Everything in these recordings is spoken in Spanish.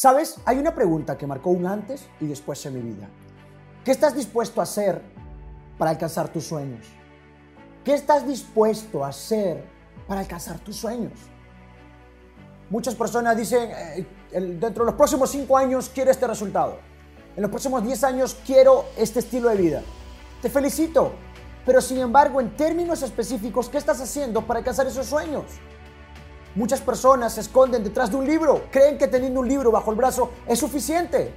¿Sabes? Hay una pregunta que marcó un antes y después en mi vida. ¿Qué estás dispuesto a hacer para alcanzar tus sueños? ¿Qué estás dispuesto a hacer para alcanzar tus sueños? Muchas personas dicen, eh, dentro de los próximos cinco años quiero este resultado. En los próximos 10 años quiero este estilo de vida. Te felicito. Pero sin embargo, en términos específicos, ¿qué estás haciendo para alcanzar esos sueños? Muchas personas se esconden detrás de un libro. Creen que teniendo un libro bajo el brazo es suficiente.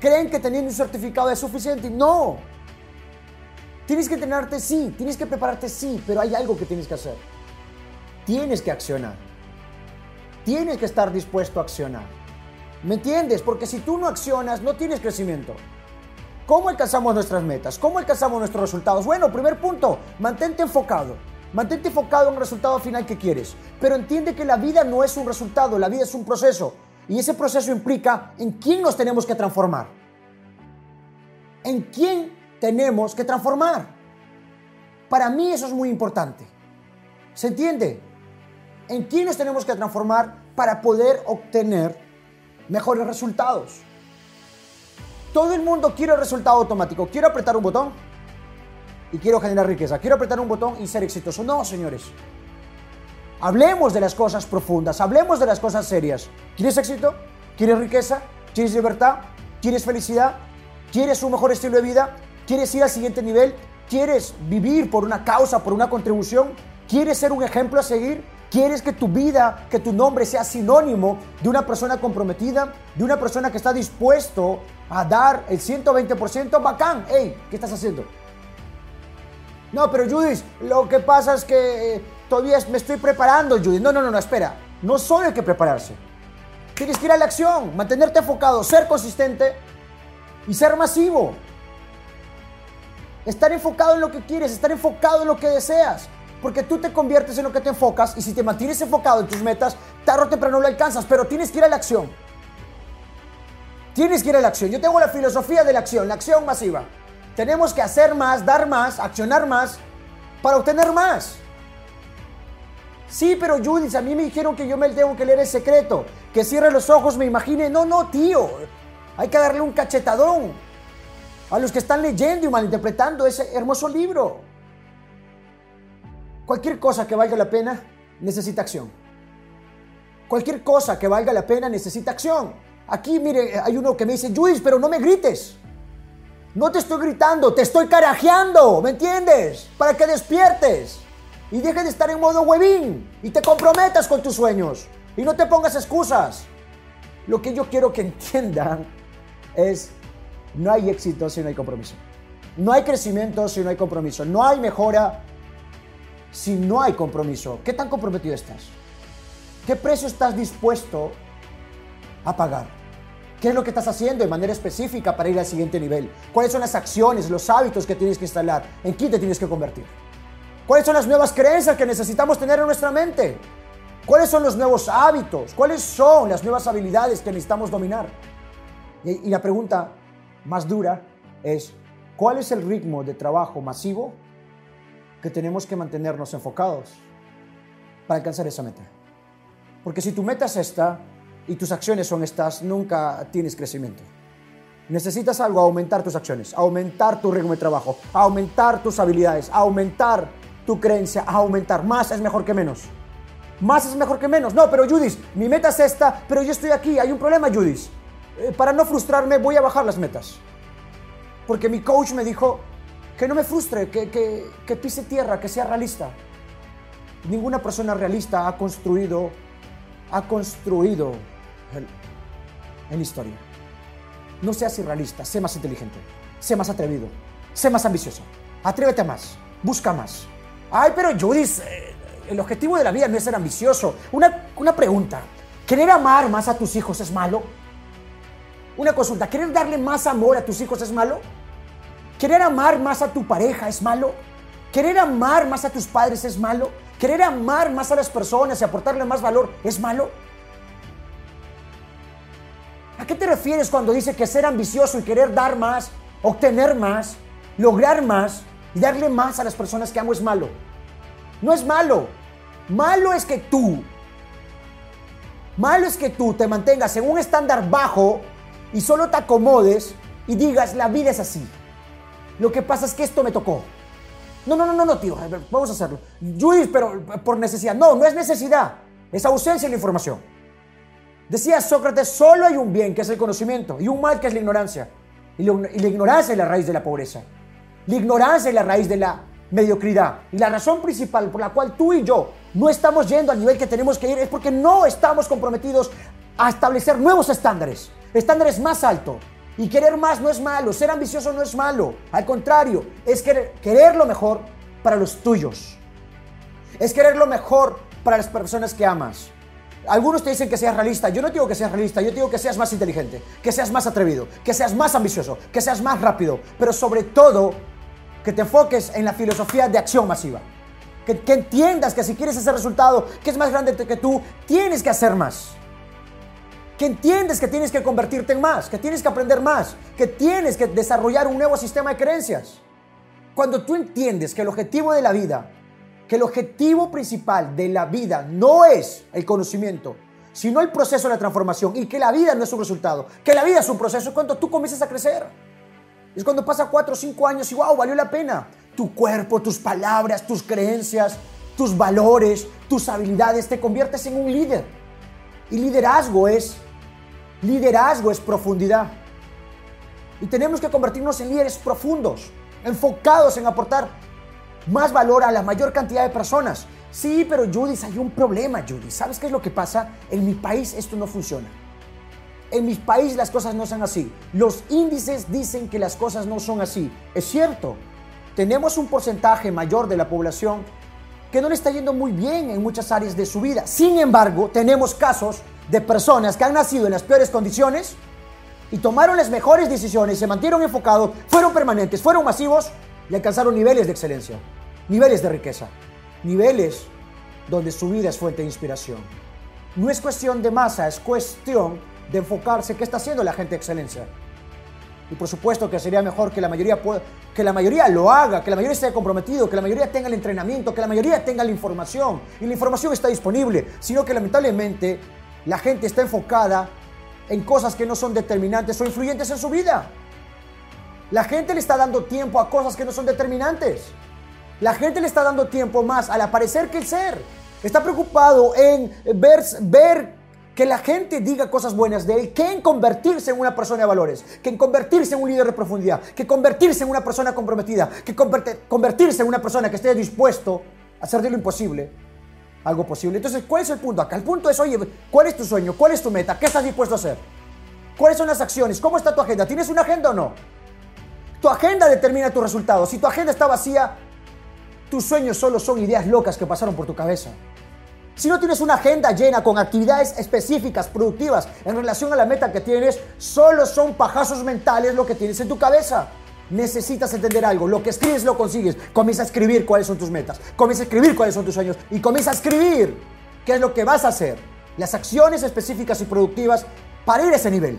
Creen que teniendo un certificado es suficiente. No. Tienes que entrenarte, sí. Tienes que prepararte, sí. Pero hay algo que tienes que hacer. Tienes que accionar. Tienes que estar dispuesto a accionar. ¿Me entiendes? Porque si tú no accionas, no tienes crecimiento. ¿Cómo alcanzamos nuestras metas? ¿Cómo alcanzamos nuestros resultados? Bueno, primer punto, mantente enfocado. Mantente enfocado en el resultado final que quieres. Pero entiende que la vida no es un resultado, la vida es un proceso. Y ese proceso implica en quién nos tenemos que transformar. En quién tenemos que transformar. Para mí eso es muy importante. ¿Se entiende? En quién nos tenemos que transformar para poder obtener mejores resultados. Todo el mundo quiere el resultado automático. Quiero apretar un botón y quiero generar riqueza. Quiero apretar un botón y ser exitoso. No, señores. Hablemos de las cosas profundas, hablemos de las cosas serias. ¿Quieres éxito? ¿Quieres riqueza? ¿Quieres libertad? ¿Quieres felicidad? ¿Quieres un mejor estilo de vida? ¿Quieres ir al siguiente nivel? ¿Quieres vivir por una causa, por una contribución? ¿Quieres ser un ejemplo a seguir? ¿Quieres que tu vida, que tu nombre sea sinónimo de una persona comprometida, de una persona que está dispuesto a dar el 120%? Bacán, hey, ¿qué estás haciendo? No, pero Judith, lo que pasa es que eh, todavía me estoy preparando, Judith. No, no, no, no, espera. No solo hay que prepararse. Tienes que ir a la acción, mantenerte enfocado, ser consistente y ser masivo. Estar enfocado en lo que quieres, estar enfocado en lo que deseas. Porque tú te conviertes en lo que te enfocas y si te mantienes enfocado en tus metas, tarde o temprano lo alcanzas, pero tienes que ir a la acción. Tienes que ir a la acción. Yo tengo la filosofía de la acción, la acción masiva. Tenemos que hacer más, dar más, accionar más para obtener más. Sí, pero Judith, a mí me dijeron que yo me tengo que leer el secreto, que cierre los ojos, me imagine. No, no, tío. Hay que darle un cachetadón a los que están leyendo y malinterpretando ese hermoso libro. Cualquier cosa que valga la pena necesita acción. Cualquier cosa que valga la pena necesita acción. Aquí, mire, hay uno que me dice, Judith, pero no me grites. No te estoy gritando, te estoy carajeando, ¿me entiendes? Para que despiertes y dejes de estar en modo huevín y te comprometas con tus sueños y no te pongas excusas. Lo que yo quiero que entiendan es, no hay éxito si no hay compromiso. No hay crecimiento si no hay compromiso. No hay mejora si no hay compromiso. ¿Qué tan comprometido estás? ¿Qué precio estás dispuesto a pagar? ¿Qué es lo que estás haciendo de manera específica para ir al siguiente nivel? ¿Cuáles son las acciones, los hábitos que tienes que instalar? ¿En quién te tienes que convertir? ¿Cuáles son las nuevas creencias que necesitamos tener en nuestra mente? ¿Cuáles son los nuevos hábitos? ¿Cuáles son las nuevas habilidades que necesitamos dominar? Y, la pregunta más dura es, ¿cuál es el ritmo de trabajo masivo que tenemos que mantenernos enfocados para alcanzar esa meta? Porque si tu meta es esta, y tus acciones son estas, nunca tienes crecimiento. Necesitas algo, aumentar tus acciones, aumentar tu ritmo de trabajo, aumentar tus habilidades, aumentar tu creencia, aumentar. Más es mejor que menos. Más es mejor que menos. No, pero Judith, mi meta es esta, pero yo estoy aquí. Hay un problema, Judith. Eh, para no frustrarme, voy a bajar las metas. Porque mi coach me dijo que no me frustre, que, que, que pise tierra, que sea realista. Ninguna persona realista ha construido, ha construido en la historia. No seas irrealista, sé más inteligente, sé más atrevido, sé más ambicioso. Atrévete más, busca más. Ay, pero Judith, eh, el objetivo de la vida no es ser ambicioso. Una, una pregunta, ¿querer amar más a tus hijos es malo? Una consulta, ¿querer darle más amor a tus hijos es malo? ¿Querer amar más a tu pareja es malo? ¿Querer amar más a tus padres es malo? ¿Querer amar más a las personas y aportarle más valor es malo? ¿A qué te refieres cuando dice que ser ambicioso y querer dar más, obtener más, lograr más y darle más a las personas que amo es malo? No es malo. Malo es que tú, Malo es que tú te mantengas en un estándar bajo y solo te acomodes y digas, la vida es así. Lo que pasa es que esto me tocó. No, no, no, no, tío, vamos a hacerlo. Judith, pero por necesidad. No, no es necesidad. Es ausencia de la información. Decía Sócrates, solo hay un bien que es el conocimiento y un mal que es la ignorancia. Y, la ignorancia es la raíz de la pobreza. La ignorancia es la raíz de la mediocridad. Y la razón principal por la cual tú y yo no estamos yendo al nivel que tenemos que ir es porque no estamos comprometidos a establecer nuevos estándares, estándares más altos. Y querer más no es malo, ser ambicioso no es malo. Al contrario, es querer, querer lo mejor para los tuyos. Es querer lo mejor para las personas que amas. Algunos te dicen que seas realista. Yo no digo que seas realista, yo digo que seas más inteligente, que seas más atrevido, que seas más ambicioso, que seas más rápido, pero sobre todo que te enfoques en la filosofía de acción masiva. Que, que entiendas que si quieres ese resultado que es más grande que tú, tienes que hacer más que entiendes que tienes que convertirte en más, que tienes que aprender más, que tienes que desarrollar un nuevo sistema de creencias. Cuando tú entiendes que el objetivo de la vida, que el objetivo principal de la vida no es el conocimiento, sino el proceso de la transformación y que la vida no es un resultado, que la vida es un proceso, es cuando tú comienzas a crecer. Es cuando pasa cuatro o cinco años y wow, valió la pena. Tu cuerpo, tus palabras, tus creencias, tus valores, tus habilidades, te conviertes en un líder. Y liderazgo es Liderazgo es profundidad. Y tenemos que convertirnos en líderes profundos, enfocados en aportar más valor a la mayor cantidad de personas. Sí, pero Judith, hay un problema, Judith. ¿Sabes qué es lo que pasa? En mi país esto no funciona. En mi país las cosas no son así. Los índices dicen que las cosas no son así. Es cierto, tenemos un porcentaje mayor de la población que no le está yendo muy bien en muchas áreas de su vida. Sin embargo, tenemos casos de personas que han nacido en las peores condiciones y tomaron las mejores decisiones, se mantuvieron enfocados, fueron permanentes, fueron masivos y alcanzaron niveles de excelencia, niveles de riqueza, niveles donde su vida es fuente de inspiración. No es cuestión de masa, es cuestión de enfocarse qué está haciendo la gente de excelencia. Y por supuesto que sería mejor que la mayoría que la mayoría lo haga, que la mayoría esté comprometido, que la mayoría tenga el entrenamiento, que la mayoría tenga la información. Y la información está disponible, sino que lamentablemente la gente está enfocada en cosas que no son determinantes o influyentes en su vida. La gente le está dando tiempo a cosas que no son determinantes. La gente le está dando tiempo más al aparecer que el ser. Está preocupado en ver, ver que la gente diga cosas buenas de él, que en convertirse en una persona de valores, que en convertirse en un líder de profundidad, que convertirse en una persona comprometida, que convertirse en una persona que esté dispuesto a hacer de lo imposible algo posible. Entonces, ¿cuál es el punto acá? El punto es, oye, ¿cuál es tu sueño? ¿Cuál es tu meta? ¿Qué estás dispuesto a hacer? ¿Cuáles son las acciones? ¿Cómo está tu agenda? ¿Tienes una agenda o no? Tu agenda determina tus resultados. Si tu agenda está vacía, tus sueños solo son ideas locas que pasaron por tu cabeza. Si no tienes una agenda llena con actividades específicas, productivas, en relación a la meta que tienes, solo son pajazos mentales lo que tienes en tu cabeza necesitas entender algo. Lo que escribes lo consigues. Comienza a escribir cuáles son tus metas. Comienza a escribir cuáles son tus sueños. Y comienza a escribir qué es lo que vas a hacer. Las acciones específicas y productivas para ir a ese nivel.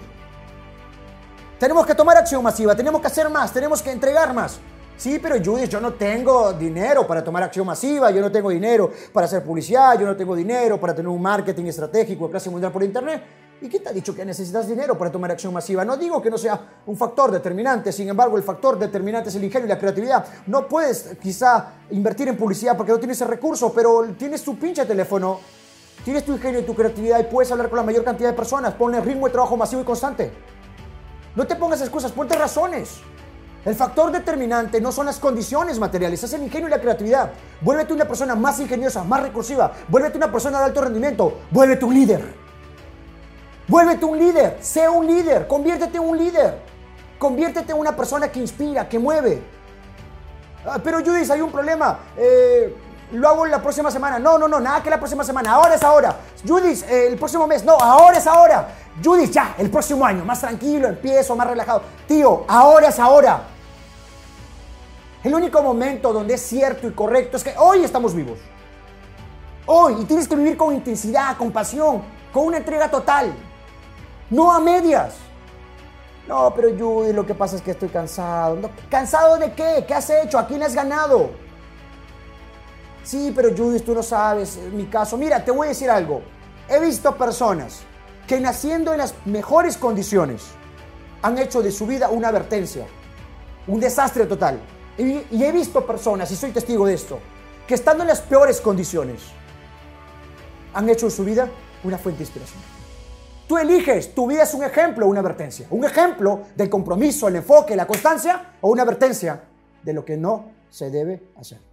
Tenemos que tomar acción masiva. Tenemos que hacer más. Tenemos que entregar más. Sí, pero Judith, yo no tengo dinero para tomar acción masiva, yo no tengo dinero para hacer publicidad, yo no tengo dinero para tener un marketing estratégico de clase mundial por internet. ¿Y quién te ha dicho que necesitas dinero para tomar acción masiva? No digo que no sea un factor determinante, sin embargo el factor determinante es el ingenio y la creatividad. No puedes quizá invertir en publicidad porque no tienes ese recurso, pero tienes tu pinche teléfono, tienes tu ingenio y tu creatividad y puedes hablar con la mayor cantidad de personas. Ponle ritmo de trabajo masivo y constante. No te pongas excusas, ponte razones. El factor determinante no son las condiciones materiales, es el ingenio y la creatividad. Vuélvete una persona más ingeniosa, más recursiva. Vuélvete una persona de alto rendimiento. Vuélvete un líder. Vuélvete un líder, sé un líder, conviértete en un líder. Conviértete en una persona que inspira, que mueve. Ah, pero Judith, hay un problema. Eh, lo hago la próxima semana. No, no, no, nada que la próxima semana. Ahora es ahora. Judith, eh, el próximo mes. No, ahora es ahora. Judith, ya, el próximo año. Más tranquilo, empiezo, más relajado. Tío, ahora es ahora. El único momento donde es cierto y correcto es que hoy estamos vivos. Hoy. Y tienes que vivir con intensidad, con pasión, con una entrega total no a medias. No, pero Judy, lo que pasa es que estoy cansado. ¿Cansado de qué? ¿Qué has hecho? ¿A quién has ganado? Sí, pero Judy, tú no sabes mi caso. Mira, te voy a decir algo. He visto personas que naciendo en las mejores condiciones han hecho de su vida una advertencia, un desastre total. Y, y he visto personas, y soy testigo de esto, que estando en las peores condiciones han hecho de su vida una fuente de inspiración. Tú eliges, tu vida es un ejemplo o una advertencia. Un ejemplo del compromiso, el enfoque, la constancia o una advertencia de lo que no se debe hacer.